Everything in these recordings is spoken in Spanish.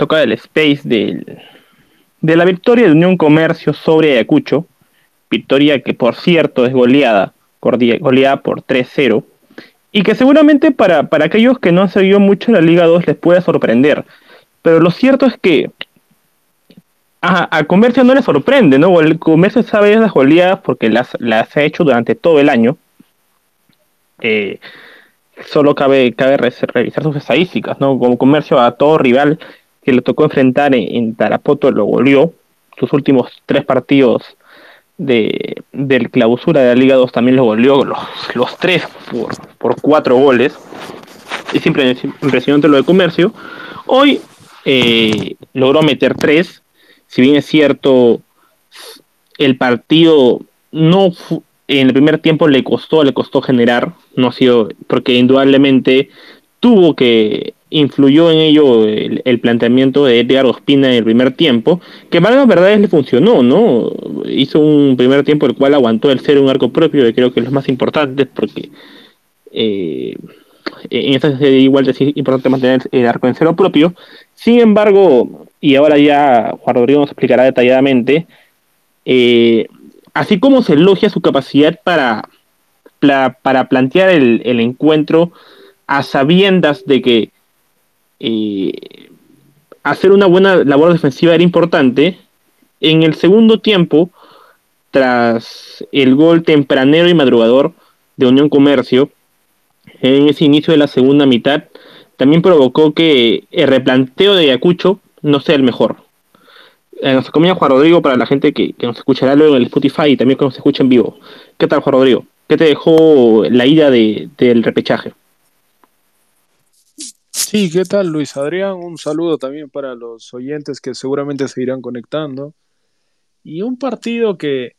toca el space del, de la victoria de Unión Comercio sobre Ayacucho, victoria que por cierto es goleada, goleada por 3-0, y que seguramente para, para aquellos que no han seguido mucho la Liga 2 les puede sorprender. Pero lo cierto es que a, Comercio no le sorprende, ¿no? El Comercio sabe las goleadas porque las, las ha hecho durante todo el año. Eh, solo cabe, cabe revisar sus estadísticas, ¿no? Como Comercio a todo rival que le tocó enfrentar en, Tarapoto lo goleó. Sus últimos tres partidos de, del clausura de la Liga 2 también lo goleó, los, los tres por, por cuatro goles. Es impresionante lo de Comercio. Hoy eh, logró meter tres. Si bien es cierto, el partido no en el primer tiempo le costó, le costó generar, no ha sido, porque indudablemente tuvo que influyó en ello el, planteamiento de Edgar Ospina en el primer tiempo, que para las verdades le funcionó, ¿no? Hizo un primer tiempo el cual aguantó el ser un arco propio, que creo que es lo más importante, porque eh, en esta igual es importante mantener el arco en cero propio. Sin embargo, y ahora ya Juan Rodrigo nos explicará detalladamente, eh, así como se elogia su capacidad para, para, plantear el encuentro a sabiendas de que eh, hacer una buena labor defensiva era importante. En el segundo tiempo, tras el gol tempranero y madrugador de Unión Comercio, en ese inicio de la segunda mitad, también provocó que el replanteo de Ayacucho no sea el mejor. Eh, nos acompaña Juan Rodrigo para la gente que, nos escuchará luego en el Spotify y también que nos escucha en vivo. ¿Qué tal, Juan Rodrigo? ¿Qué te dejó la ida del repechaje? Sí, ¿qué tal Luis Adrián? Un saludo también para los oyentes que seguramente se irán conectando. Y un partido que,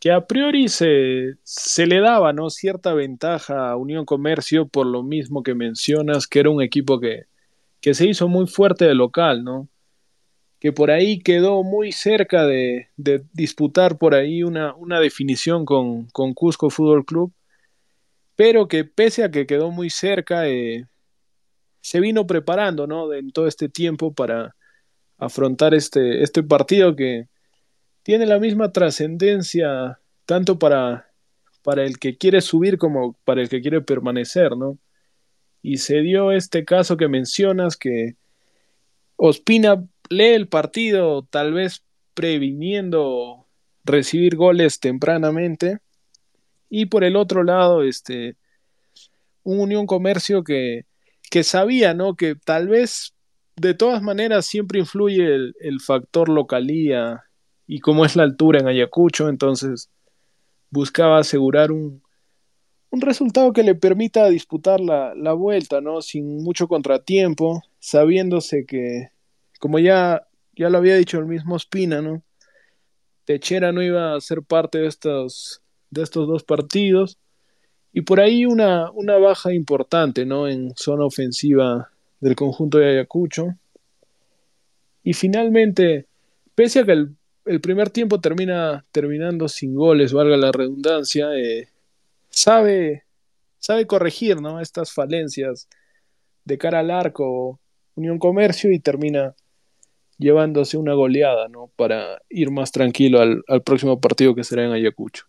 que a priori se, se le daba ¿no? cierta ventaja a Unión Comercio por lo mismo que mencionas, que era un equipo que, que se hizo muy fuerte de local, ¿no? que por ahí quedó muy cerca de, de disputar por ahí una, una definición con, con, Cusco Fútbol Club, pero que pese a que quedó muy cerca, eh, se vino preparando, ¿no? En todo este tiempo para afrontar este, este partido que tiene la misma trascendencia tanto para, para el que quiere subir como para el que quiere permanecer, ¿no? Y se dio este caso que mencionas que Ospina lee el partido tal vez previniendo recibir goles tempranamente y por el otro lado este un Unión Comercio que que sabía, ¿no? Que tal vez de todas maneras siempre influye el, factor localía y cómo es la altura en Ayacucho, entonces buscaba asegurar un, un resultado que le permita disputar la, la, vuelta, ¿no? Sin mucho contratiempo, sabiéndose que, como ya, ya lo había dicho el mismo Espina, ¿no? Techera no iba a ser parte de estos, de estos dos partidos y por ahí una, una baja importante, ¿no? En zona ofensiva del conjunto de Ayacucho. Y finalmente, pese a que el, primer tiempo termina terminando sin goles, valga la redundancia, eh, sabe, sabe corregir ¿no? estas falencias de cara al arco Unión Comercio y termina llevándose una goleada ¿no? para ir más tranquilo al, al próximo partido que será en Ayacucho.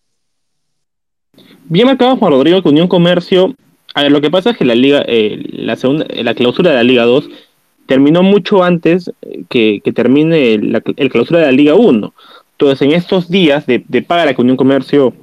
Bien marcado Juan Rodrigo con Unión Comercio. A ver, lo que pasa es que la liga, eh, la segunda, la clausura de la Liga 2 terminó mucho antes que, termine la, el clausura de la Liga 1. Entonces, en estos días de, de paga que Unión Comercio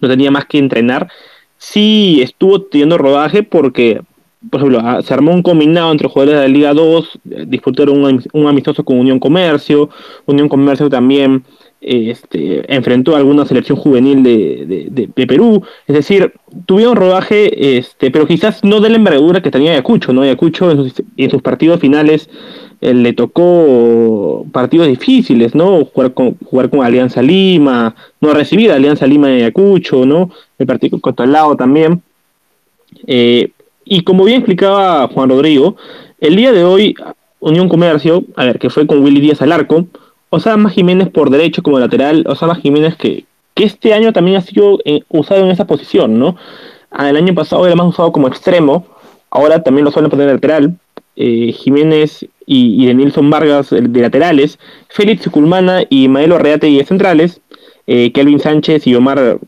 no tenía más que entrenar, sí estuvo teniendo rodaje porque, por ejemplo, ah, se armó un combinado entre jugadores de la Liga 2, eh, disputaron un amistoso con Unión Comercio, Unión Comercio también este, enfrentó a alguna selección juvenil de, Perú, es decir, tuvieron rodaje, este, pero quizás no de la envergadura que tenía Ayacucho, ¿no? Ayacucho en sus, partidos finales eh, le tocó partidos difíciles, ¿no? Jugar con, jugar con Alianza Lima, no recibir Alianza Lima en Ayacucho, ¿no? El partido contra el lado también. Eh, y como bien explicaba Juan Rodrigo, el día de hoy Unión Comercio, a ver, que fue con Willy Díaz al arco, Osama Jiménez por derecho como lateral, Osama Jiménez que, que este año también ha sido eh, usado en esa posición, ¿no? Ah, el año pasado era más usado como extremo, ahora también lo suelen poner lateral. Eh, Jiménez y, de Nilson Vargas de laterales, Félix Culmana y Maelo Reate de centrales, eh, Kelvin Sánchez y Omar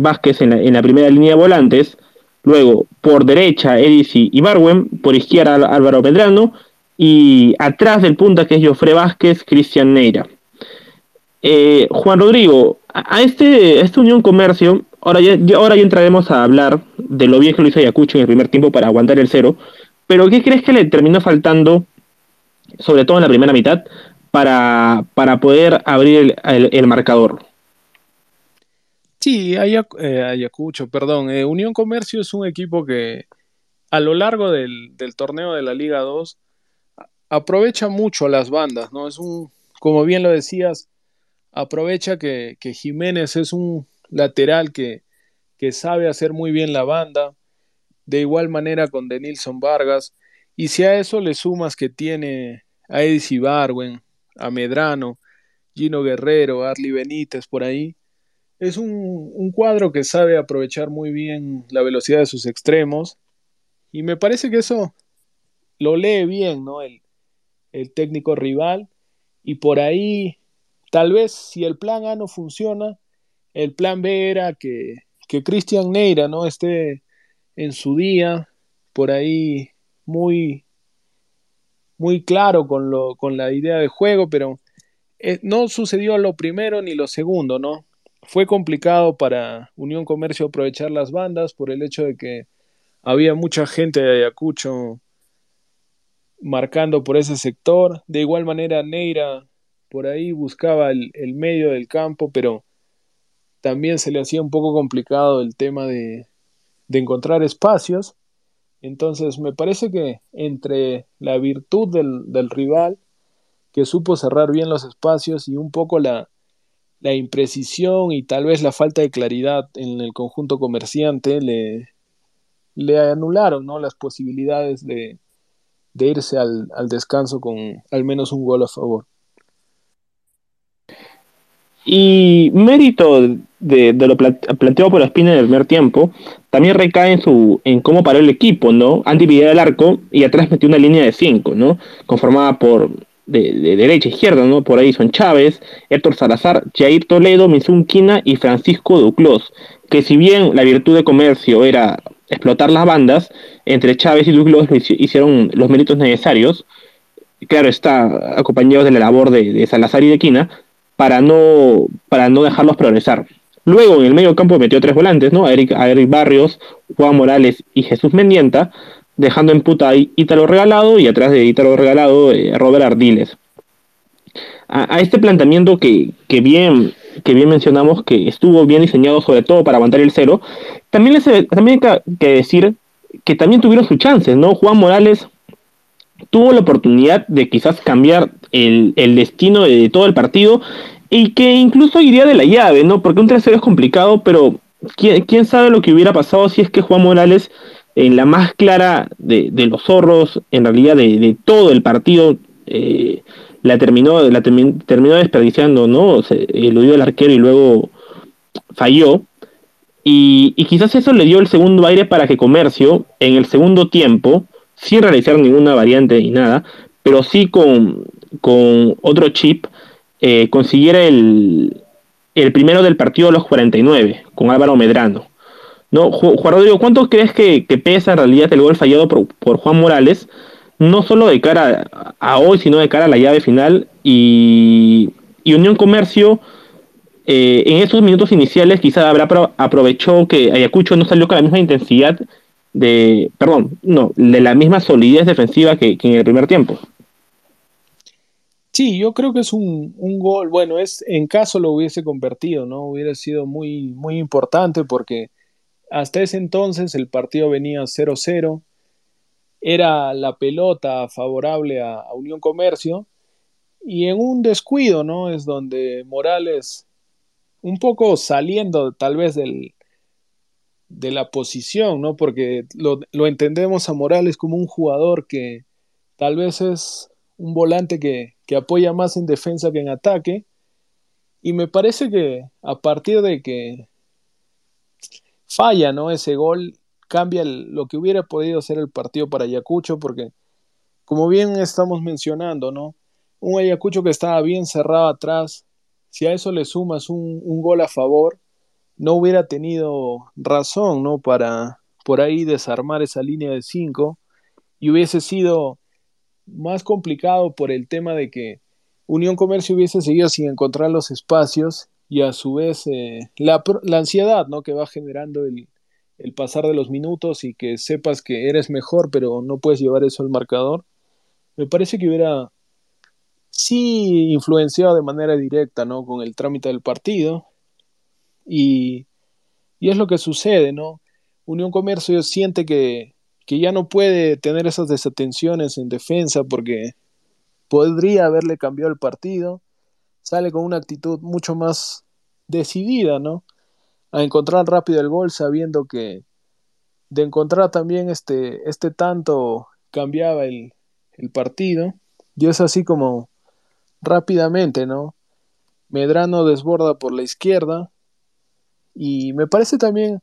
Vázquez en la, primera línea de volantes, luego por derecha Edisi y Barwen, por izquierda Álvaro Pedrano y atrás del punta que es Jofre Vázquez, Cristian Neira. Eh, Juan Rodrigo, a este, esta Unión Comercio, ahora ya, ahora ya entraremos a hablar de lo bien que lo hizo Ayacucho en el primer tiempo para aguantar el cero, pero ¿qué crees que le terminó faltando, sobre todo en la primera mitad, para, para poder abrir el, marcador? Sí, eh, Ayacucho, perdón. Eh, Unión Comercio es un equipo que a lo largo del, torneo de la Liga 2 aprovecha mucho las bandas, ¿no? Es un, como bien lo decías, aprovecha que, Jiménez es un lateral que, que sabe hacer muy bien la banda, de igual manera con Denilson Vargas. Y si a eso le sumas que tiene a Edis Barwen, a Medrano, Gino Guerrero, Arli Benítez por ahí, es un, cuadro que sabe aprovechar muy bien la velocidad de sus extremos. Y me parece que eso lo lee bien, ¿no? El, el técnico rival. Y por ahí, tal vez si el plan A no funciona, el plan B era que, que Cristian Neira, ¿no? Esté en su día, por ahí muy, muy claro con, lo, con la idea de juego, pero eh, no sucedió lo primero ni lo segundo, ¿no? Fue complicado para Unión Comercio aprovechar las bandas por el hecho de que había mucha gente de Ayacucho marcando por ese sector. De igual manera, Neira por ahí buscaba el, el medio del campo, pero también se le hacía un poco complicado el tema de, de encontrar espacios. Entonces me parece que entre la virtud del, rival, que supo cerrar bien los espacios y un poco la, la, imprecisión y tal vez la falta de claridad en el conjunto comerciante, le, le anularon ¿no? las posibilidades de, de irse al, al descanso con al menos un gol a favor. Y mérito de, lo planteado por Espina en el primer tiempo también recae en su en cómo paró el equipo, ¿no? Han dividido el arco y atrás metió una línea de cinco, ¿no? Conformada por de, derecha a izquierda, ¿no? Por ahí son Chávez, Héctor Salazar, Jair Toledo, Mizun Quina y Francisco Duclos, que si bien la virtud de comercio era explotar las bandas, entre Chávez y Duclos hicieron los méritos necesarios, claro está, acompañados de la labor de, Salazar y de Quina, para no, para no dejarlos progresar. Luego en el medio campo metió tres volantes, ¿no? A Eric, Barrios, Juan Morales y Jesús Mendienta, dejando en puta a Ítalo Regalado y atrás de Ítalo Regalado eh, Robert Ardiles. A, este planteamiento que, que, bien, que bien mencionamos, que estuvo bien diseñado sobre todo para aguantar el cero, también, también hay que decir que también tuvieron sus chances, ¿no? Juan Morales tuvo la oportunidad de quizás cambiar el, destino de todo el partido y que incluso iría de la llave, ¿no? Porque un 3 es complicado, pero ¿quién, sabe lo que hubiera pasado si es que Juan Morales, en la más clara de, los zorros, en realidad de, todo el partido, eh, la terminó, la terminó desperdiciando, ¿no? Se eludió el arquero y luego falló. Y, y, quizás eso le dio el segundo aire para que Comercio, en el segundo tiempo, sin realizar ninguna variante ni nada, pero sí con, con otro chip, eh, consiguiera el, el primero del partido a los 49, con Álvaro Medrano. ¿No? Juan Rodrigo, ¿cuánto crees que, pesa en realidad el gol fallado por, Juan Morales? No solo de cara a, hoy, sino de cara a la llave final. Y, Unión Comercio, eh, en esos minutos iniciales, quizá habrá aprovechó que Ayacucho no salió con la misma intensidad de, perdón, no, de la misma solidez defensiva que, en el primer tiempo. Sí, yo creo que es un, gol, bueno, es en caso lo hubiese convertido, ¿no? Hubiera sido muy, muy importante porque hasta ese entonces el partido venía 0-0, era la pelota favorable a, Unión Comercio y en un descuido, ¿no? Es donde Morales, un poco saliendo tal vez del, de la posición, ¿no? Porque lo, entendemos a Morales como un jugador que tal vez es un volante que, apoya más en defensa que en ataque. Y me parece que a partir de que falla, ¿no? Ese gol cambia lo que hubiera podido ser el partido para Ayacucho, porque como bien estamos mencionando, ¿no? Un Ayacucho que estaba bien cerrado atrás, si a eso le sumas un, gol a favor, no hubiera tenido razón, ¿no? Para por ahí desarmar esa línea de 5 y hubiese sido más complicado por el tema de que Unión Comercio hubiese seguido sin encontrar los espacios y a su vez eh, la, la, ansiedad ¿no? que va generando el, el, pasar de los minutos y que sepas que eres mejor pero no puedes llevar eso al marcador, me parece que hubiera sí influenciado de manera directa ¿no? con el trámite del partido y, y es lo que sucede, ¿no? Unión Comercio siente que, que ya no puede tener esas desatenciones en defensa porque podría haberle cambiado el partido, sale con una actitud mucho más decidida, ¿no? A encontrar rápido el gol sabiendo que de encontrar también este, este tanto cambiaba el, el partido. Y es así como rápidamente, ¿no? Medrano desborda por la izquierda. Y me parece también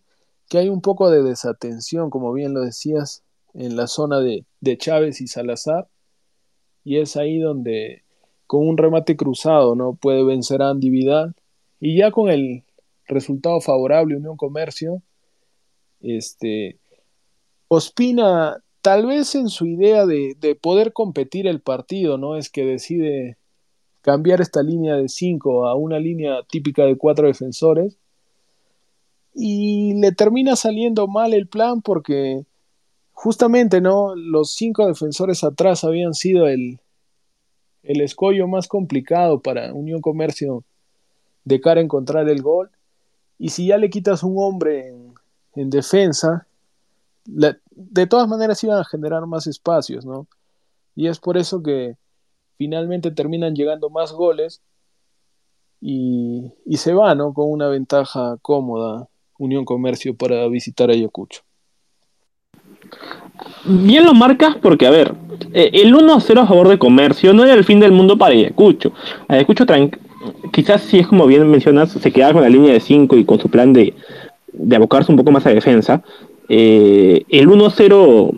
que hay un poco de desatención, como bien lo decías, en la zona de, de Chávez y Salazar. Y es ahí donde con un remate cruzado no puede vencer a Andy Vidal. Y ya con el resultado favorable Unión Comercio este Ospina tal vez en su idea de, de, poder competir el partido no es que decide cambiar esta línea de 5 a una línea típica de cuatro defensores y le termina saliendo mal el plan porque justamente, ¿no? Los cinco defensores atrás habían sido el, el escollo más complicado para Unión Comercio de cara a encontrar el gol. Y si ya le quitas un hombre en, en defensa, de todas maneras iban a generar más espacios, ¿no? Y es por eso que finalmente terminan llegando más goles y, se va, ¿no? Con una ventaja cómoda Unión Comercio para visitar Ayacucho. Bien lo marcas porque, a ver, eh, el 1-0 a favor de comercio no era el fin del mundo para Ayacucho. Ayacucho quizás si es como bien mencionas, se quedaba con la línea de 5 y con su plan de, de, abocarse un poco más a defensa. Eh, el 1-0,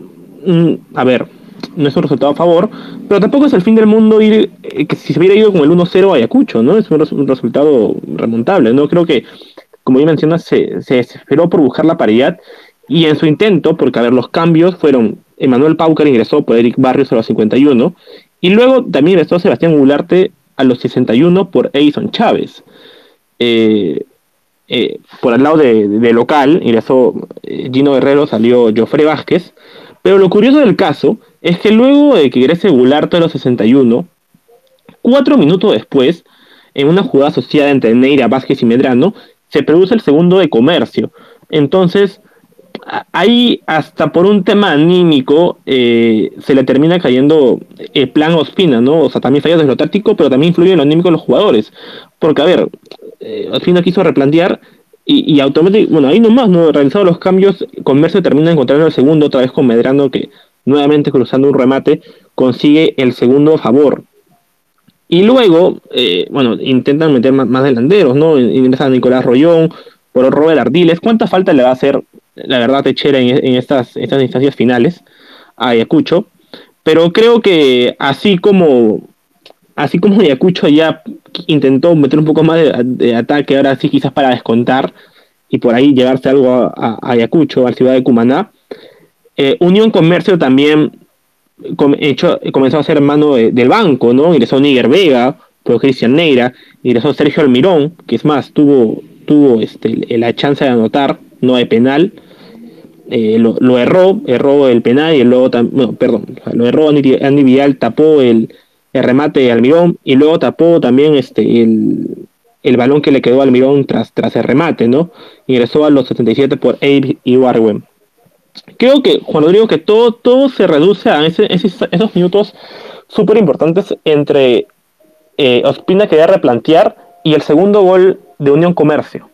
mm, a ver, no es un resultado a favor, pero tampoco es el fin del mundo ir, eh, que si se hubiera ido con el 1-0 a Ayacucho, ¿no? Es un, resultado remontable, ¿no? Creo que, como bien mencionas, se, se esperó por buscar la paridad y en su intento, porque a ver, los cambios fueron, Emanuel Paucar ingresó por Eric Barrios a los 51, y luego también ingresó Sebastián Gularte a los 61 por Edison Chávez. Eh, eh, por el lado de, de, local ingresó eh, Gino Guerrero, salió Jofre Vázquez, pero lo curioso del caso es que luego de que ingrese Gularte a los 61, cuatro minutos después, en una jugada asociada entre Neira, Vázquez y Medrano, se produce el segundo de comercio. Entonces, ahí hasta por un tema anímico eh, se le termina cayendo el plan Ospina, ¿no? O sea, también falla desde lo táctico, pero también influye en lo anímico de los jugadores. Porque, a ver, eh, Ospina quiso replantear y, y automáticamente, bueno, ahí nomás, ¿no? Realizado los cambios, Comercio termina encontrando el segundo, otra vez con Medrano, que nuevamente cruzando un remate, consigue el segundo favor. Y luego, eh, bueno, intentan meter más, más delanteros, ¿no? Ingresa Nicolás Rollón, por Robert Ardiles. ¿Cuánta falta le va a hacer la verdad Techera en, en estas, estas instancias finales a Ayacucho, pero creo que así como así como Ayacucho ya intentó meter un poco más de, de, ataque, ahora sí quizás para descontar y por ahí llevarse algo a, a Ayacucho, a la ciudad de Cumaná, eh, Unión Comercio también hecho, comenzó a ser mano de, del banco, ¿no? Ingresó Níger Vega, por Cristian Neira, ingresó Sergio Almirón, que es más, tuvo, tuvo este, la chance de anotar, no hay penal, eh, lo, erró, erró el penal y luego, no, perdón, lo erró Andy, Andy tapó el, remate de Almirón y luego tapó también este el, el balón que le quedó a Almirón tras, tras el remate, ¿no? Ingresó a los 77 por Abe y Warwen. Creo que, Juan Rodrigo, que todo, todo se reduce a esos, esos minutos súper importantes entre eh, Ospina quería replantear y el segundo gol de Unión Comercio.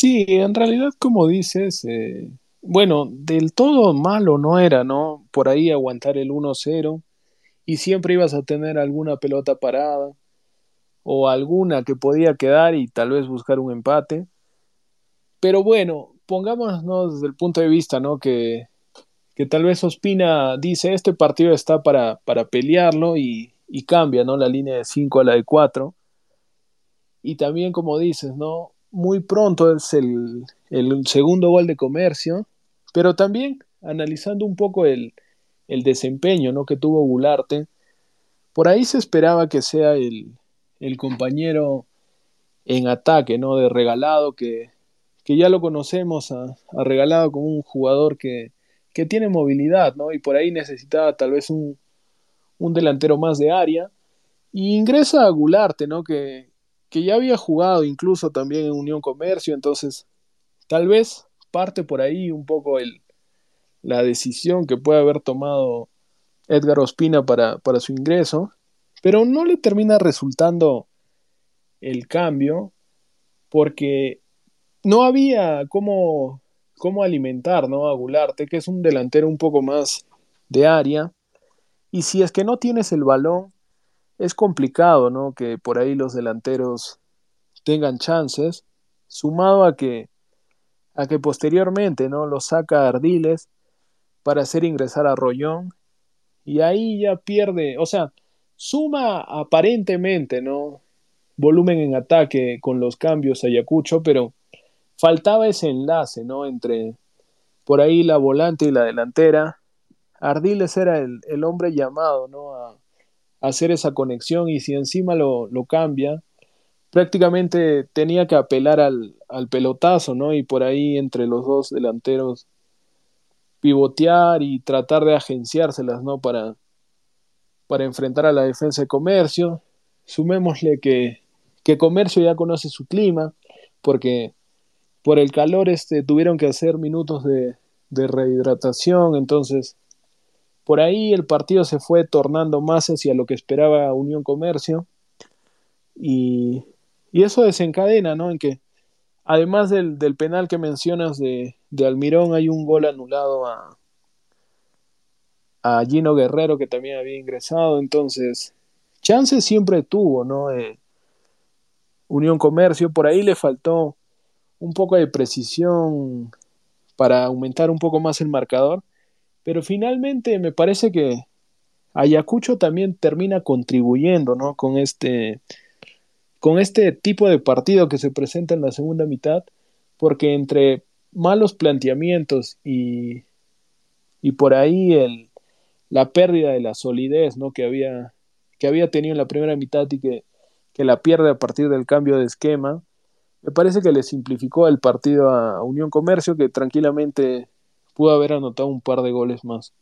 Sí, en realidad, como dices, eh, bueno, del todo malo no era, ¿no? Por ahí aguantar el 1-0 y siempre ibas a tener alguna pelota parada o alguna que podía quedar y tal vez buscar un empate. Pero bueno, pongámonos desde el punto de vista, ¿no? Que, que tal vez Ospina dice, este partido está para, para pelearlo y, y cambia, ¿no? La línea de 5 a la de 4. Y también, como dices, ¿no? Muy pronto es el, el segundo gol de comercio, pero también analizando un poco el, el desempeño ¿no? que tuvo Gularte, por ahí se esperaba que sea el, el compañero en ataque, ¿no? De regalado, que, que ya lo conocemos a, regalado como un jugador que, que tiene movilidad, ¿no? Y por ahí necesitaba tal vez un, un delantero más de área. Ingresa a Gularte, ¿no? Que, que ya había jugado incluso también en Unión Comercio, entonces tal vez parte por ahí un poco el, la decisión que puede haber tomado Edgar Ospina para, para su ingreso, pero no le termina resultando el cambio porque no había cómo, cómo alimentar ¿no? a que es un delantero un poco más de área, y si es que no tienes el balón, es complicado, ¿no? Que por ahí los delanteros tengan chances, sumado a que a que posteriormente, ¿no? Lo saca Ardiles para hacer ingresar a Rollón y ahí ya pierde, o sea, suma aparentemente, ¿no? Volumen en ataque con los cambios a Ayacucho, pero faltaba ese enlace, ¿no? Entre por ahí la volante y la delantera Ardiles era el, el hombre llamado ¿no? a, hacer esa conexión y si encima lo, lo, cambia, prácticamente tenía que apelar al, al, pelotazo, ¿no? Y por ahí entre los dos delanteros pivotear y tratar de agenciárselas, ¿no? Para, para enfrentar a la defensa de comercio. Sumémosle que, que comercio ya conoce su clima, porque por el calor este, tuvieron que hacer minutos de, de rehidratación, entonces por ahí el partido se fue tornando más hacia lo que esperaba Unión Comercio y, y eso desencadena, ¿no? En que además del, del penal que mencionas de, de, Almirón, hay un gol anulado a, a Gino Guerrero que también había ingresado, entonces chance siempre tuvo, ¿no? Eh, Unión Comercio, por ahí le faltó un poco de precisión para aumentar un poco más el marcador, pero finalmente me parece que Ayacucho también termina contribuyendo, ¿no? Con este, con este tipo de partido que se presenta en la segunda mitad, porque entre malos planteamientos y, y por ahí el, la pérdida de la solidez, ¿no? Que había, que había tenido en la primera mitad y que, que la pierde a partir del cambio de esquema, me parece que le simplificó el partido a Unión Comercio, que tranquilamente pudo haber anotado un par de goles más.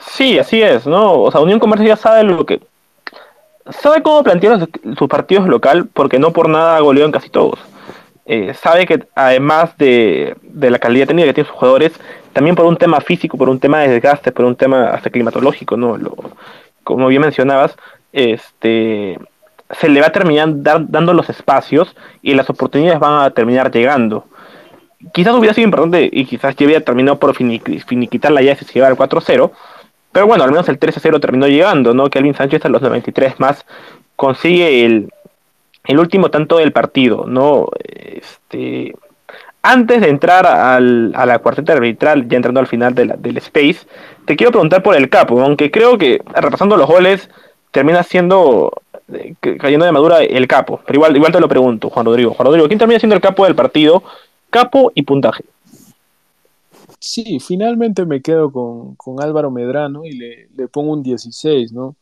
Sí, así es, ¿no? O sea, Unión Comercio ya sabe lo que. Sabe cómo plantear sus partidos local, porque no por nada goleó en casi todos. Eh, sabe que además de, de, la calidad técnica que tienen sus jugadores, también por un tema físico, por un tema de desgaste, por un tema hasta climatológico, ¿no? Lo, como bien mencionabas, este se le va a terminar dando los espacios y las oportunidades van a terminar llegando quizás hubiera sido importante y quizás ya hubiera terminado por finiquitar la llave si se llevara el 4-0. Pero bueno, al menos el 3-0 terminó llegando, ¿no? Kelvin Sánchez a los 93 más consigue el, el último tanto del partido, ¿no? Este, antes de entrar al, a la cuarteta arbitral, ya entrando al final de la, del Space, te quiero preguntar por el capo, aunque creo que repasando los goles termina siendo eh, cayendo de madura el capo. Pero igual, igual te lo pregunto, Juan Rodrigo. Juan Rodrigo, ¿quién termina siendo el capo del partido? Capo y puntaje. Sí, finalmente me quedo con, con Álvaro Medrano y le, le, pongo un 16, ¿no?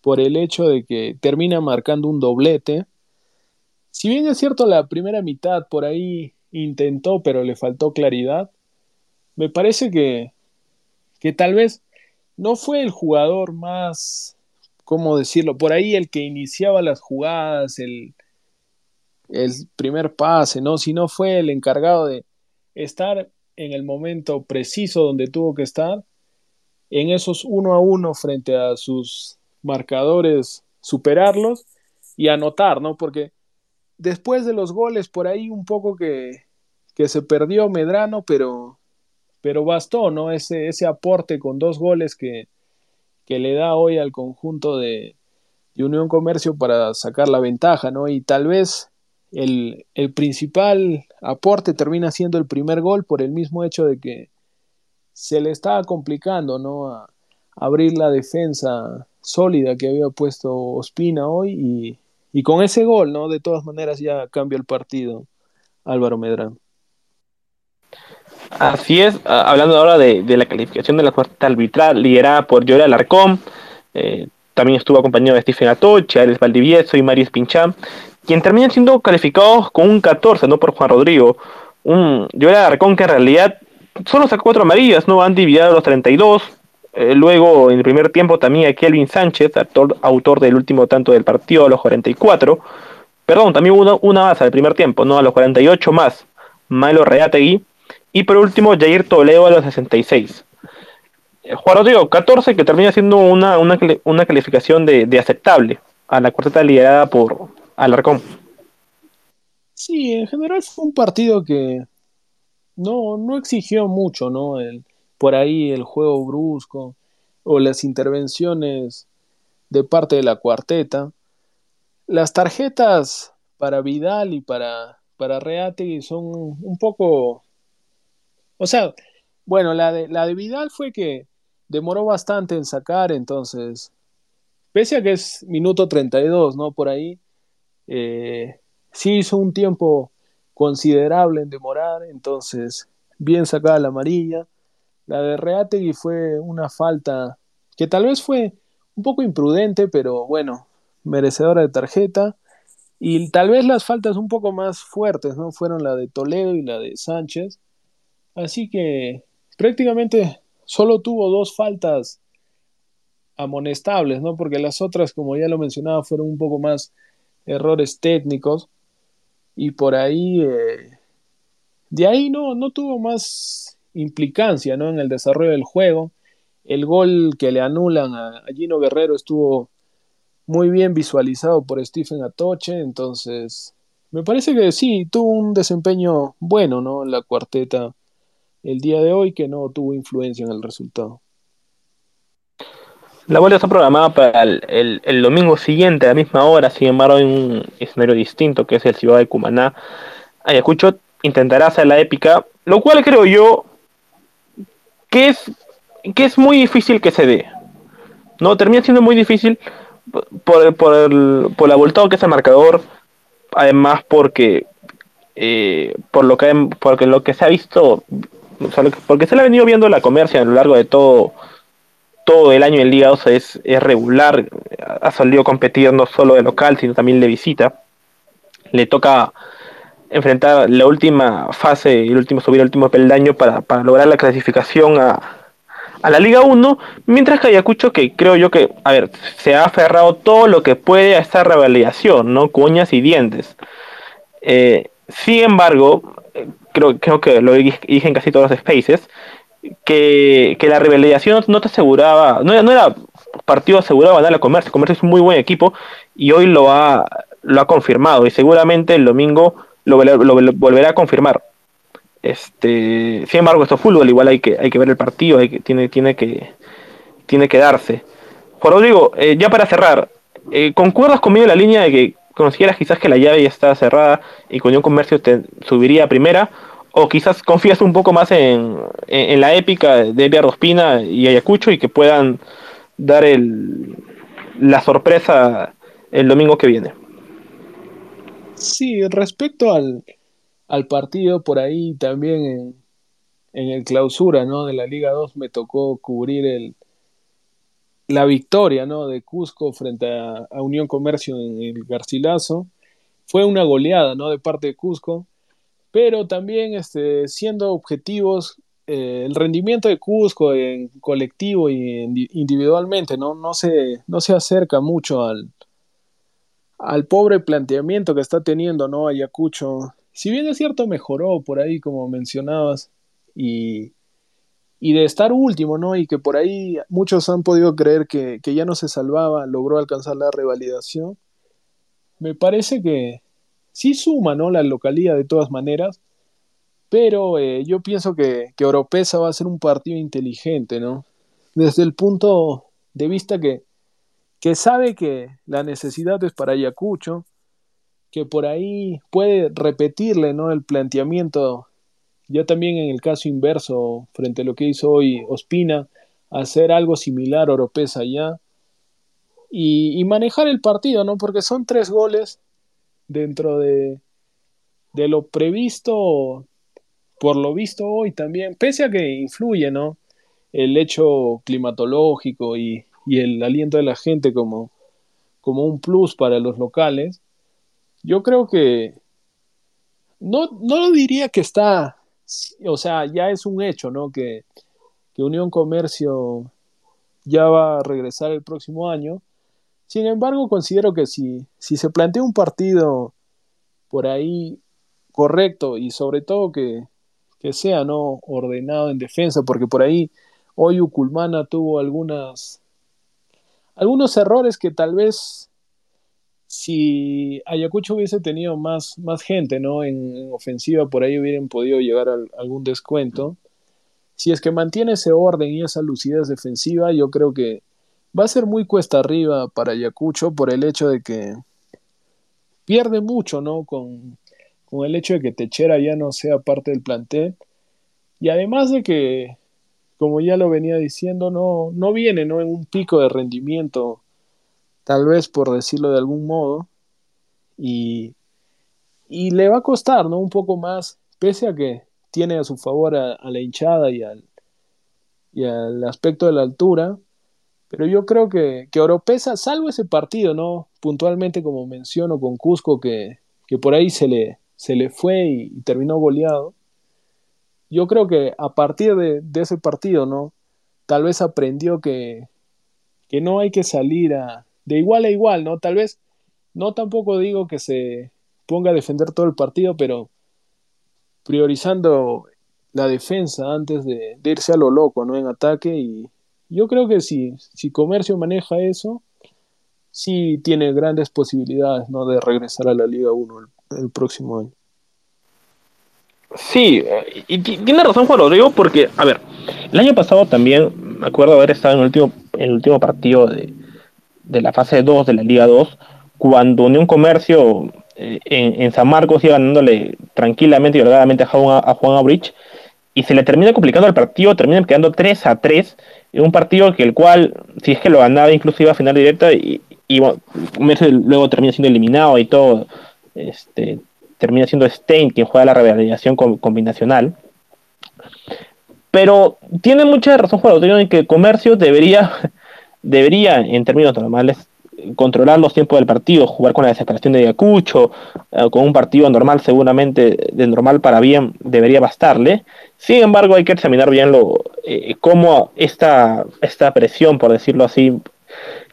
Por el hecho de que termina marcando un doblete. Si bien es cierto, la primera mitad por ahí intentó, pero le faltó claridad, me parece que, que tal vez no fue el jugador más, ¿cómo decirlo? Por ahí el que iniciaba las jugadas, el, el primer pase, ¿no? Si no fue el encargado de estar en el momento preciso donde tuvo que estar, en esos uno a uno frente a sus marcadores, superarlos y anotar, ¿no? Porque después de los goles, por ahí un poco que, que se perdió Medrano, pero, pero bastó, ¿no? Ese, ese aporte con dos goles que, que le da hoy al conjunto de, de Unión Comercio para sacar la ventaja, ¿no? Y tal vez el, el, principal aporte termina siendo el primer gol por el mismo hecho de que, se le estaba complicando, ¿no? A abrir la defensa sólida que había puesto Ospina hoy y, con ese gol, ¿no? De todas maneras ya cambia el partido Álvaro Medrano. Así es, hablando ahora de, la calificación de la cuarta arbitral liderada por Joel Alarcón, eh, también estuvo acompañado de Stephen Atoche, Alex Valdivieso y Marius Pinchán, quien terminan siendo calificados con un 14, no por Juan Rodrigo. Un Joel Alarcón que en realidad solo sacó cuatro amarillas, no han dividido los 32. Eh, luego, en el primer tiempo, también a Kelvin Sánchez, autor del último tanto del partido, a los 44. Perdón, también una, una más al primer tiempo, ¿no? A los 48 más, Milo Reategui. Y por último, Jair Toledo a los 66. Eh, Juan Rodrigo, 14, que termina siendo una, una, calificación de, de, aceptable a la cuarteta liderada por Alarcón. Sí, en general fue un partido que no, no exigió mucho, ¿no? El, por ahí el juego brusco o las intervenciones de parte de la cuarteta. Las tarjetas para Vidal y para, para Reate son un poco... O sea, bueno, la de, la de Vidal fue que demoró bastante en sacar, entonces, pese a que es minuto 32, ¿no? Por ahí, eh, sí hizo un tiempo considerable en demorar, entonces bien sacada la amarilla. La de Reategui fue una falta que tal vez fue un poco imprudente, pero bueno, merecedora de tarjeta. Y tal vez las faltas un poco más fuertes, ¿no? Fueron la de Toledo y la de Sánchez. Así que prácticamente solo tuvo dos faltas amonestables, ¿no? Porque las otras, como ya lo mencionaba, fueron un poco más errores técnicos y por ahí, eh, de ahí no, no tuvo más implicancia ¿no? en el desarrollo del juego. El gol que le anulan a, Gino Guerrero estuvo muy bien visualizado por Stephen Atoche, entonces me parece que sí, tuvo un desempeño bueno ¿no? en la cuarteta el día de hoy que no tuvo influencia en el resultado. La vuelta está programada para el, domingo siguiente a la misma hora, sin embargo en un escenario distinto que es el Ciudad de Cumaná. Ayacucho intentará hacer la épica, lo cual creo yo que es, que es muy difícil que se dé. No, termina siendo muy difícil por, por, el, por el abultado que es el marcador, además porque eh, por lo que porque lo que se ha visto, porque se le ha venido viendo la comercia a lo largo de todo todo el año en Liga 2 es, regular, ha salido a competir no solo de local, sino también de visita. Le toca enfrentar la última fase, el último subir el último peldaño para, lograr la clasificación a, la Liga 1, mientras que Ayacucho, que creo yo que, a ver, se ha aferrado todo lo que puede a esta revalidación, ¿no? Cuñas y dientes. Eh, sin embargo, eh, creo, creo que lo dije en casi todos los spaces, que, la revelación no te aseguraba, no, no era partido asegurado ganar la Comercio. Comercio es un muy buen equipo y hoy lo ha, lo ha confirmado y seguramente el domingo lo, volverá a confirmar. Este, sin embargo, esto es fútbol, igual hay que, hay que ver el partido, hay que, tiene, tiene, que, tiene que darse. Juan Rodrigo, eh, ya para cerrar, eh, ¿concuerdas conmigo en la línea de que consideras quizás que la llave ya está cerrada y con un Comercio te subiría a primera? O quizás confías un poco más en, la épica de Elia Rospina y Ayacucho y que puedan dar el, la sorpresa el domingo que viene. Sí, respecto al, partido por ahí también en, en, el clausura ¿no? de la Liga 2 me tocó cubrir el, la victoria ¿no? de Cusco frente a, a Unión Comercio en el Garcilaso. Fue una goleada ¿no? de parte de Cusco pero también este, siendo objetivos, eh, el rendimiento de Cusco en colectivo y individualmente ¿no? No, se, no se acerca mucho al, al pobre planteamiento que está teniendo ¿no? Ayacucho. Si bien es cierto, mejoró por ahí, como mencionabas, y, y de estar último, ¿no? Y que por ahí muchos han podido creer que, que ya no se salvaba, logró alcanzar la revalidación. Me parece que, sí suma, ¿no? La localidad de todas maneras, pero eh, yo pienso que, que Oropesa va a ser un partido inteligente, ¿no? Desde el punto de vista que, que sabe que la necesidad es para Ayacucho, que por ahí puede repetirle, ¿no? El planteamiento ya también en el caso inverso, frente a lo que hizo hoy Ospina, hacer algo similar Oropesa allá y, y, manejar el partido, ¿no? Porque son tres goles dentro de, de lo previsto, por lo visto hoy también, pese a que influye, ¿no? El hecho climatológico y, y el aliento de la gente como, como un plus para los locales, yo creo que no, no diría que está, o sea, ya es un hecho, ¿no? Que, que Unión Comercio ya va a regresar el próximo año. Sin embargo, considero que si, si se plantea un partido por ahí correcto y sobre todo que, que sea no ordenado en defensa, porque por ahí hoy Uculmana tuvo algunas algunos errores que tal vez si Ayacucho hubiese tenido más, más gente ¿no? En, ofensiva, por ahí hubieran podido llegar a, algún descuento. Si es que mantiene ese orden y esa lucidez defensiva, yo creo que va a ser muy cuesta arriba para Ayacucho por el hecho de que pierde mucho ¿no? con, con el hecho de que Techera ya no sea parte del plantel. Y además de que como ya lo venía diciendo, no, no viene ¿no? en un pico de rendimiento, tal vez por decirlo de algún modo, y, y le va a costar ¿no? un poco más, pese a que tiene a su favor a, la hinchada y al, y al aspecto de la altura, pero yo creo que, que Oropesa, salvo ese partido, ¿no? Puntualmente, como menciono, con Cusco, que, que por ahí se le, se le fue y, terminó goleado yo creo que a partir de, ese partido, ¿no? Tal vez aprendió que, que no hay que salir a, de igual a igual, ¿no? Tal vez, no tampoco digo que se ponga a defender todo el partido, pero priorizando la defensa antes de, irse a lo loco, ¿no? En ataque y yo creo que si, si Comercio maneja eso, sí tiene grandes posibilidades, ¿no? De regresar a la Liga 1 el próximo año. Sí, y tiene razón Juan Rodrigo porque, a ver, el año pasado también me acuerdo haber estado en el último, el último partido de, la fase 2 de la Liga 2, cuando Unión Comercio eh, en, San Marcos iba ganándole tranquilamente y holgadamente a Juan, a Juan Abrich, y se le termina complicando el partido, termina quedando 3 a 3, en un partido que el cual, si es que lo ganaba, incluso iba a final directa, y, y luego termina siendo eliminado y todo, este termina siendo Stein quien juega la revalidación combinacional. Pero tiene mucha razón Juan en que comercio debería, debería, en términos normales, controlar los tiempos del partido, jugar con la desesperación de Ayacucho, eh, con un partido normal seguramente, de normal para bien, debería bastarle. Sin embargo, hay que examinar bien lo, eh, cómo esta, esta presión, por decirlo así,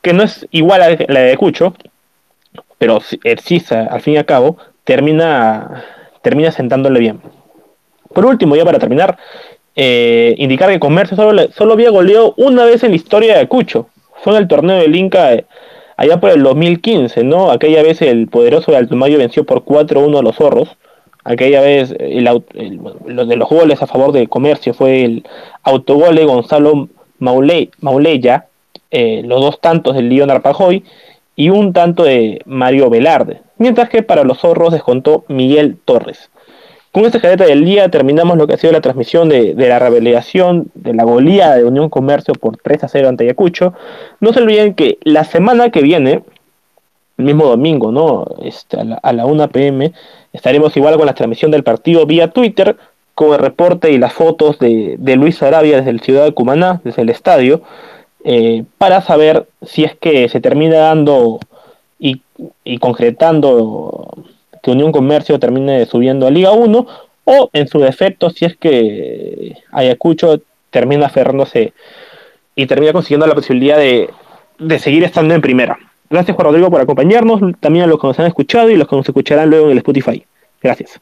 que no es igual a la de Ayacucho, pero existe al fin y al cabo, termina, termina sentándole bien. Por último, ya para terminar, eh, indicar que Comercio solo, solo había goleado una vez en la historia de Acucho. Fue en el torneo del Inca eh, allá por el 2015, ¿no? Aquella vez el poderoso de Altomayo venció por 4-1 a los zorros. Aquella vez el, lo de los goles a favor de Comercio fue el autogol de Gonzalo Mauleya, eh, los dos tantos del León Arpajoy y un tanto de Mario Velarde mientras que para los zorros descontó Miguel Torres. Con esta cadeta del día terminamos lo que ha sido la transmisión de, la revelación de la goleada de Unión Comercio por 3 a 0 ante Ayacucho. No se olviden que la semana que viene, el mismo domingo, ¿no? Este, a, la, 1 pm, estaremos igual con la transmisión del partido vía Twitter, con el reporte y las fotos de, Luis Arabia desde el ciudad de Cumaná, desde el estadio, eh, para saber si es que se termina dando y, concretando que Unión Comercio termine subiendo a Liga 1 o en su defecto si es que Ayacucho termina aferrándose y termina consiguiendo la posibilidad de, de seguir estando en primera. Gracias Juan Rodrigo por acompañarnos, también a los que nos han escuchado y los que nos escucharán luego en el Spotify. Gracias.